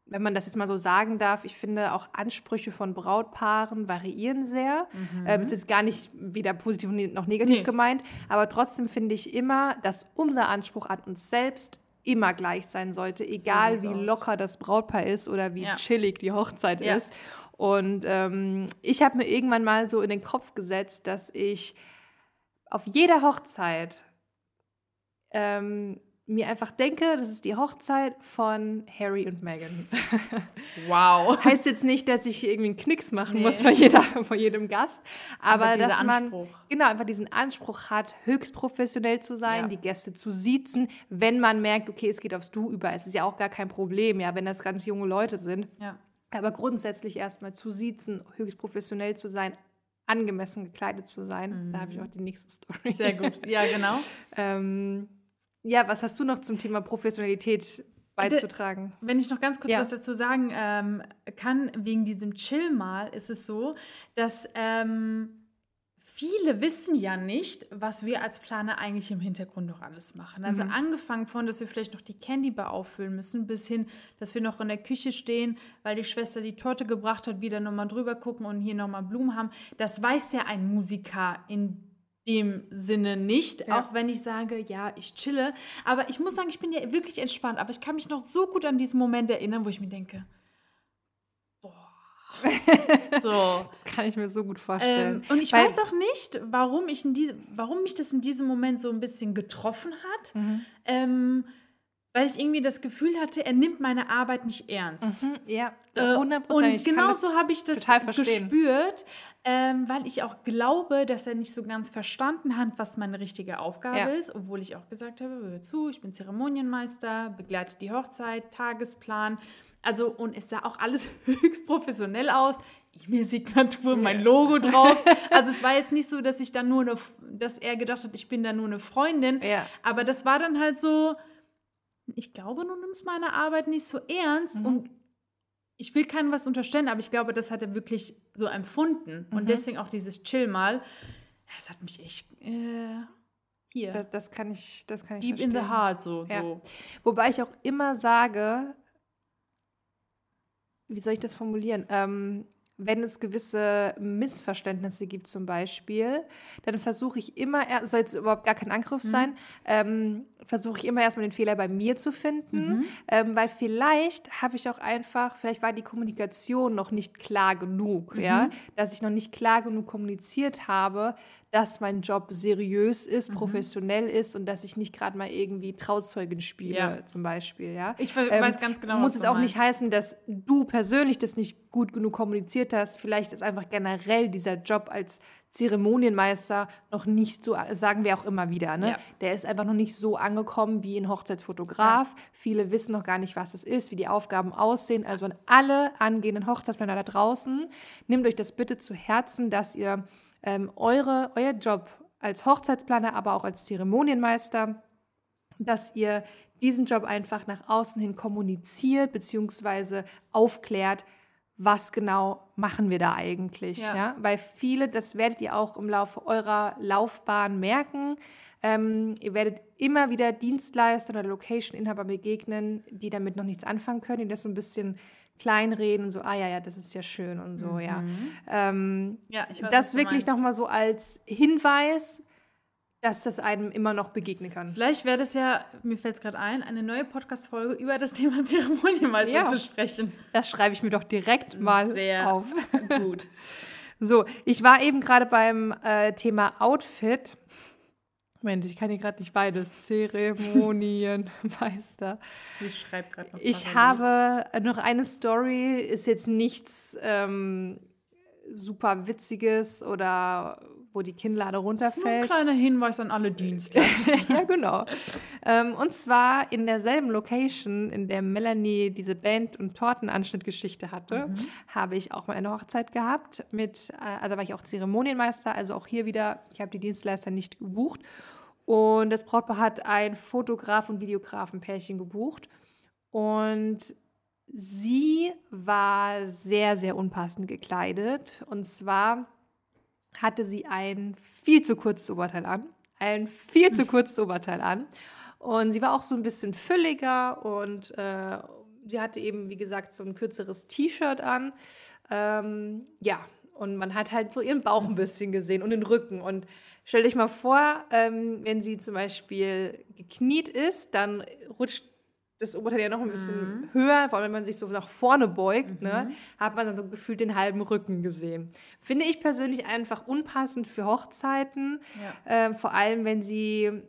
wenn man das jetzt mal so sagen darf, ich finde auch Ansprüche von Brautpaaren variieren sehr. Mhm. Ähm, ist jetzt gar nicht weder positiv noch negativ nee. gemeint, aber trotzdem finde ich immer, dass unser Anspruch an uns selbst immer gleich sein sollte, egal so wie aus. locker das Brautpaar ist oder wie ja. chillig die Hochzeit ja. ist. Und ähm, ich habe mir irgendwann mal so in den Kopf gesetzt, dass ich auf jeder Hochzeit ähm, mir einfach denke, das ist die Hochzeit von Harry und Meghan. [laughs] Wow. heißt jetzt nicht, dass ich irgendwie einen Knicks machen nee. muss vor, jeder, vor jedem Gast, aber, aber dass man genau einfach diesen Anspruch hat, höchst professionell zu sein, ja. die Gäste zu siezen, wenn man merkt, okay, es geht aufs Du über. Es ist ja auch gar kein Problem, ja, wenn das ganz junge Leute sind. Ja. Aber grundsätzlich erstmal zu siezen, höchst professionell zu sein, angemessen gekleidet zu sein. Mhm. Da habe ich auch die nächste Story. Sehr gut, ja, genau. [laughs] ähm, ja, was hast du noch zum Thema Professionalität beizutragen? Wenn ich noch ganz kurz ja. was dazu sagen ähm, kann, wegen diesem Chill mal, ist es so, dass ähm, viele wissen ja nicht, was wir als Planer eigentlich im Hintergrund noch alles machen. Also mhm. angefangen von, dass wir vielleicht noch die Candy Bar auffüllen müssen, bis hin, dass wir noch in der Küche stehen, weil die Schwester die Torte gebracht hat, wieder nochmal drüber gucken und hier nochmal Blumen haben. Das weiß ja ein Musiker in dem Sinne nicht, ja. auch wenn ich sage, ja, ich chille. Aber ich muss sagen, ich bin ja wirklich entspannt. Aber ich kann mich noch so gut an diesen Moment erinnern, wo ich mir denke, [laughs] so. Das kann ich mir so gut vorstellen. Ähm, und ich Weil, weiß auch nicht, warum, ich in die, warum mich das in diesem Moment so ein bisschen getroffen hat. Mhm. Ähm, weil ich irgendwie das Gefühl hatte, er nimmt meine Arbeit nicht ernst. Mhm, ja, 100%. Äh, und genau so habe ich das gespürt, ähm, weil ich auch glaube, dass er nicht so ganz verstanden hat, was meine richtige Aufgabe ja. ist, obwohl ich auch gesagt habe, hör zu, ich bin Zeremonienmeister, begleite die Hochzeit, Tagesplan. Also, und es sah auch alles [laughs] höchst professionell aus. E-Mail-Signatur, mein Logo drauf. [laughs] Also es war jetzt nicht so, dass ich dann nur eine, dass er gedacht hat, ich bin da nur eine Freundin. Ja. Aber das war dann halt so, ich glaube, du nimmst meine Arbeit nicht so ernst. Mhm. Und ich will keinem was unterstellen, aber ich glaube, das hat er wirklich so empfunden. Mhm. Und deswegen auch dieses Chill mal. Es hat mich echt. Äh, hier. Das, das, kann ich, das kann ich Deep verstehen. in the heart, so, ja. so. Wobei ich auch immer sage, wie soll ich das formulieren? Ähm, wenn es gewisse Missverständnisse gibt zum Beispiel, dann versuche ich immer, soll es überhaupt gar kein Angriff mhm. sein, ähm, versuche ich immer erstmal den Fehler bei mir zu finden, mhm. ähm, weil vielleicht habe ich auch einfach, vielleicht war die Kommunikation noch nicht klar genug, mhm. ja, dass ich noch nicht klar genug kommuniziert habe, dass mein Job seriös ist, mhm. professionell ist und dass ich nicht gerade mal irgendwie Trauzeugen spiele, ja. zum Beispiel. Ja? Ich ähm, weiß ganz genau, Muss es auch meinst. nicht heißen, dass du persönlich das nicht gut genug kommuniziert hast. Vielleicht ist einfach generell dieser Job als Zeremonienmeister noch nicht so, sagen wir auch immer wieder, ne? Ja. Der ist einfach noch nicht so angekommen wie ein Hochzeitsfotograf. Ja. Viele wissen noch gar nicht, was es ist, wie die Aufgaben aussehen. Also an alle angehenden Hochzeitsplaner da draußen, nehmt euch das bitte zu Herzen, dass ihr ähm, eure, euer Job als Hochzeitsplaner, aber auch als Zeremonienmeister, dass ihr diesen Job einfach nach außen hin kommuniziert bzw. aufklärt, was genau machen wir da eigentlich. Ja. ja. Weil viele, das werdet ihr auch im Laufe eurer Laufbahn merken, ähm, ihr werdet immer wieder Dienstleister oder Location-Inhaber begegnen, die damit noch nichts anfangen können, die das so ein bisschen kleinreden und so, ah ja, ja, das ist ja schön und so, mhm. ja. Ähm, ja weiß, das wirklich nochmal so als Hinweis, dass das einem immer noch begegnen kann. Vielleicht wäre das ja, mir fällt es gerade ein, eine neue Podcast-Folge über das Thema [laughs] Zeremonienmeister ja. zu sprechen. Das schreibe ich mir doch direkt mal Sehr auf. Gut. [laughs] so, ich war eben gerade beim äh, Thema Outfit Moment, ich kann hier gerade nicht beides. Zeremonienmeister. [laughs] Ich schreibe gerade noch. Ich habe noch eine Story, ist jetzt nichts ähm, super Witziges oder wo die Kinnlade runterfällt. Das ist ein kleiner Hinweis an alle Dienstleister. [laughs] ja, genau. ähm, und zwar in derselben Location, in der Melanie diese Band- und Tortenanschnittgeschichte hatte, mhm. habe ich auch mal eine Hochzeit gehabt mit, äh, also war ich auch Zeremonienmeister, also auch hier wieder, ich habe die Dienstleister nicht gebucht. Und das Brautpaar hat ein Fotograf- und Videografenpärchen gebucht. Und sie war sehr, sehr unpassend gekleidet. Und zwar hatte sie ein viel zu kurzes Oberteil an. Ein viel zu kurzes Oberteil an. Und sie war auch so ein bisschen fülliger und äh, sie hatte eben, wie gesagt, so ein kürzeres T-Shirt an. Ähm, ja, und man hat halt so ihren Bauch ein bisschen gesehen und den Rücken. Und stell dich mal vor, ähm, wenn sie zum Beispiel gekniet ist, dann rutscht das Oberteil ja noch ein bisschen mhm. höher, vor allem wenn man sich so nach vorne beugt, ne, mhm. ne, hat man dann so gefühlt den halben Rücken gesehen. Finde ich persönlich einfach unpassend für Hochzeiten, ja. äh, vor allem wenn sie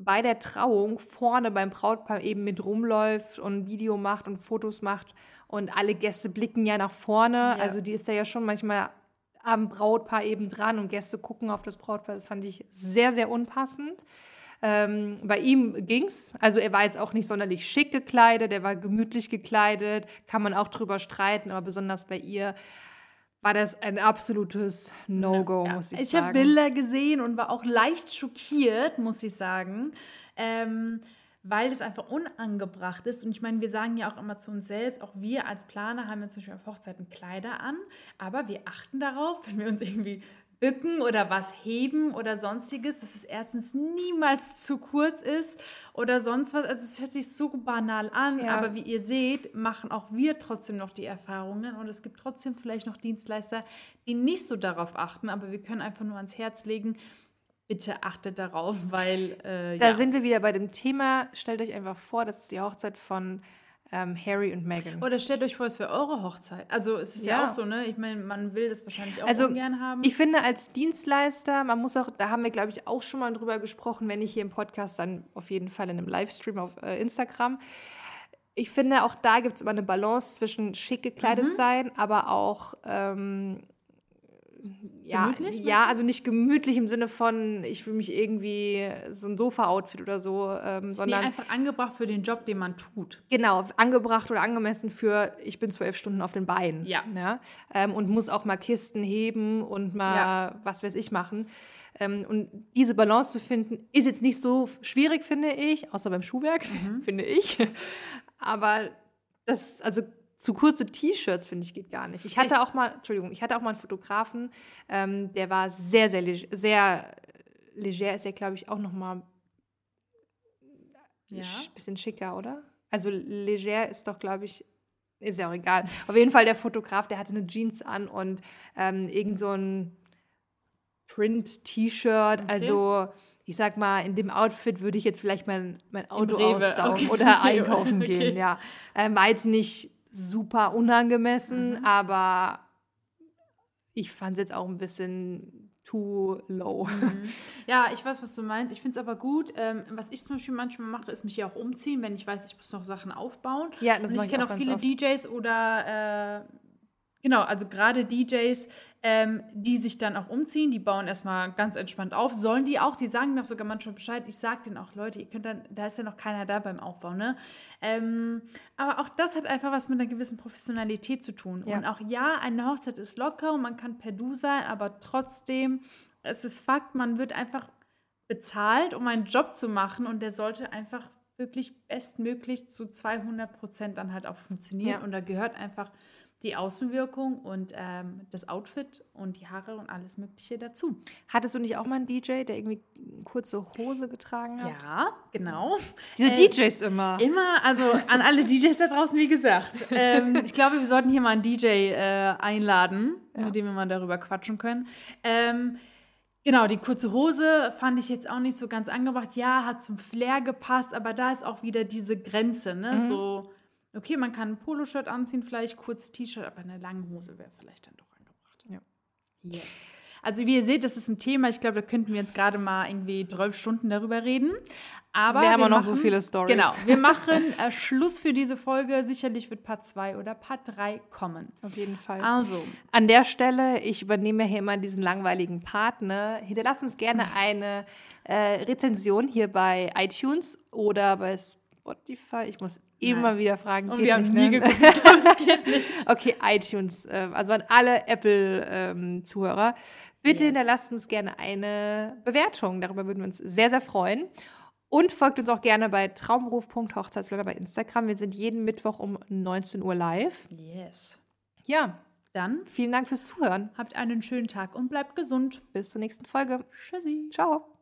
bei der Trauung vorne beim Brautpaar eben mit rumläuft und Video macht und Fotos macht und alle Gäste blicken ja nach vorne. Ja. Also die ist da ja schon manchmal am Brautpaar eben dran und Gäste gucken auf das Brautpaar. Das fand ich sehr, sehr unpassend. Ähm, bei ihm ging's. Also er war jetzt auch nicht sonderlich schick gekleidet, er war gemütlich gekleidet, kann man auch drüber streiten, aber besonders bei ihr war das ein absolutes No-Go, ja, muss ich, ich sagen. Ich habe Bilder gesehen und war auch leicht schockiert, muss ich sagen. Ähm, weil das einfach unangebracht ist. Und ich meine, wir sagen ja auch immer zu uns selbst, auch wir als Planer haben ja zum Beispiel auf Hochzeiten Kleider an, aber wir achten darauf, [laughs] wenn wir uns irgendwie bücken oder was heben oder sonstiges, dass es erstens niemals zu kurz ist oder sonst was. Also es hört sich so banal an, ja. aber wie ihr seht, machen auch wir trotzdem noch die Erfahrungen und es gibt trotzdem vielleicht noch Dienstleister, die nicht so darauf achten, aber wir können einfach nur ans Herz legen, bitte achtet darauf, weil. Äh, da ja. sind wir wieder bei dem Thema. Stellt euch einfach vor, das ist die Hochzeit von ähm, Harry und Meghan. Oder stellt euch vor, es wäre eure Hochzeit. Also es ist ja, ja auch so, ne? Ich meine, man will das wahrscheinlich auch also, ungern haben. Ich finde, als Dienstleister, man muss auch, da haben wir, glaube ich, auch schon mal drüber gesprochen, wenn nicht hier im Podcast, dann auf jeden Fall in einem Livestream auf äh, Instagram. Ich finde, auch da gibt es immer eine Balance zwischen schick gekleidet mhm. sein, aber auch ähm, ja, gemütlich, ja, also nicht gemütlich im Sinne von, ich fühle mich irgendwie so ein Sofa-Outfit oder so, ähm, sondern nee, einfach angebracht für den Job, den man tut. Genau, angebracht oder angemessen für, ich bin zwölf Stunden auf den Beinen. Ja. ja ähm, und muss auch mal Kisten heben und mal ja. was weiß ich machen. Ähm, und diese Balance zu finden, ist jetzt nicht so schwierig, finde ich, außer beim Schuhwerk, mhm. [laughs] finde ich. Aber das, also zu kurze T-Shirts, finde ich, geht gar nicht. Ich hatte auch mal, Entschuldigung, ich hatte auch mal einen Fotografen, ähm, der war sehr, sehr, leg sehr leger, ist ja, glaube ich, auch noch mal ja. bisschen schicker, oder? Also leger ist doch, glaube ich, ist ja auch egal. Auf jeden Fall der Fotograf, der hatte eine Jeans an und ähm, irgend so ein Print-T-Shirt. Okay. Also ich sag mal, in dem Outfit würde ich jetzt vielleicht mein, mein Auto aussaugen okay. oder [laughs] einkaufen okay. gehen. Ja, ähm, war jetzt nicht super unangemessen, mhm. aber ich fand es jetzt auch ein bisschen too low. Mhm. [laughs] Ja, ich weiß, was du meinst. Ich finde es aber gut. Ähm, was ich zum Beispiel manchmal mache, ist mich ja auch umziehen, wenn ich weiß, ich muss noch Sachen aufbauen. Ja, das Und ich kenne auch, auch viele oft. DJs oder äh, Genau, also gerade DJs, ähm, die sich dann auch umziehen, die bauen erstmal ganz entspannt auf. Sollen die auch, die sagen mir auch sogar manchmal Bescheid. Ich sage denen auch, Leute, ihr könnt dann, da ist ja noch keiner da beim Aufbau, ne? Ähm, aber auch das hat einfach was mit einer gewissen Professionalität zu tun. Ja. Und auch ja, eine Hochzeit ist locker und man kann per Du sein, aber trotzdem, es ist Fakt, man wird einfach bezahlt, um einen Job zu machen und der sollte einfach wirklich bestmöglich zu 200 Prozent dann halt auch funktionieren. Ja. Und da gehört einfach die Außenwirkung und ähm, das Outfit und die Haare und alles Mögliche dazu. Hattest du nicht auch mal einen DJ, der irgendwie eine kurze Hose getragen hat? Ja, genau. Diese äh, DJs immer. Immer, also an alle DJs da draußen, wie gesagt. Ähm, ich glaube, wir sollten hier mal einen DJ äh, einladen, ja. mit dem wir mal darüber quatschen können. Ähm, Genau, die kurze Hose fand ich jetzt auch nicht so ganz angebracht. Ja, hat zum Flair gepasst, aber da ist auch wieder diese Grenze, ne? Mhm. So, Okay, man kann ein Poloshirt anziehen, vielleicht kurzes T-Shirt, aber eine lange Hose wäre vielleicht dann doch angebracht. Ja. Yes. Also wie ihr seht, das ist ein Thema, ich glaube, da könnten wir jetzt gerade mal irgendwie 12 Stunden darüber reden. Aber wir haben wir noch machen, so viele Stories. Genau, wir [laughs] machen äh, Schluss für diese Folge. Sicherlich wird Part 2 oder Part 3 kommen. Auf jeden Fall. Also. An der Stelle, ich übernehme hier immer diesen langweiligen Part. Ne? Hinterlasst uns gerne eine äh, Rezension hier bei iTunes oder bei Spotify. Ich muss immer Nein. wieder fragen. Und wir haben nie ne? geguckt, [laughs] okay, iTunes, äh, also an alle Apple-Zuhörer. Ähm, Bitte yes. hinterlasst uns gerne eine Bewertung. Darüber würden wir uns sehr, sehr freuen. Und folgt uns auch gerne bei traumruf.hochzeitsblogger bei Instagram. Wir sind jeden Mittwoch um 19 Uhr live. Yes. Ja, dann vielen Dank fürs Zuhören. Habt einen schönen Tag und bleibt gesund. Bis zur nächsten Folge. Tschüssi. Ciao.